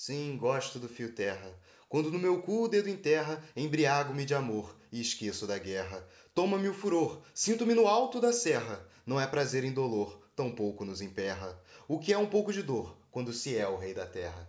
Sim, gosto do fio terra. Quando no meu cu o dedo enterra, embriago-me de amor e esqueço da guerra. Toma-me o furor, sinto-me no alto da serra. Não é prazer em dolor tão tampouco nos emperra. O que é um pouco de dor, quando se é o rei da terra?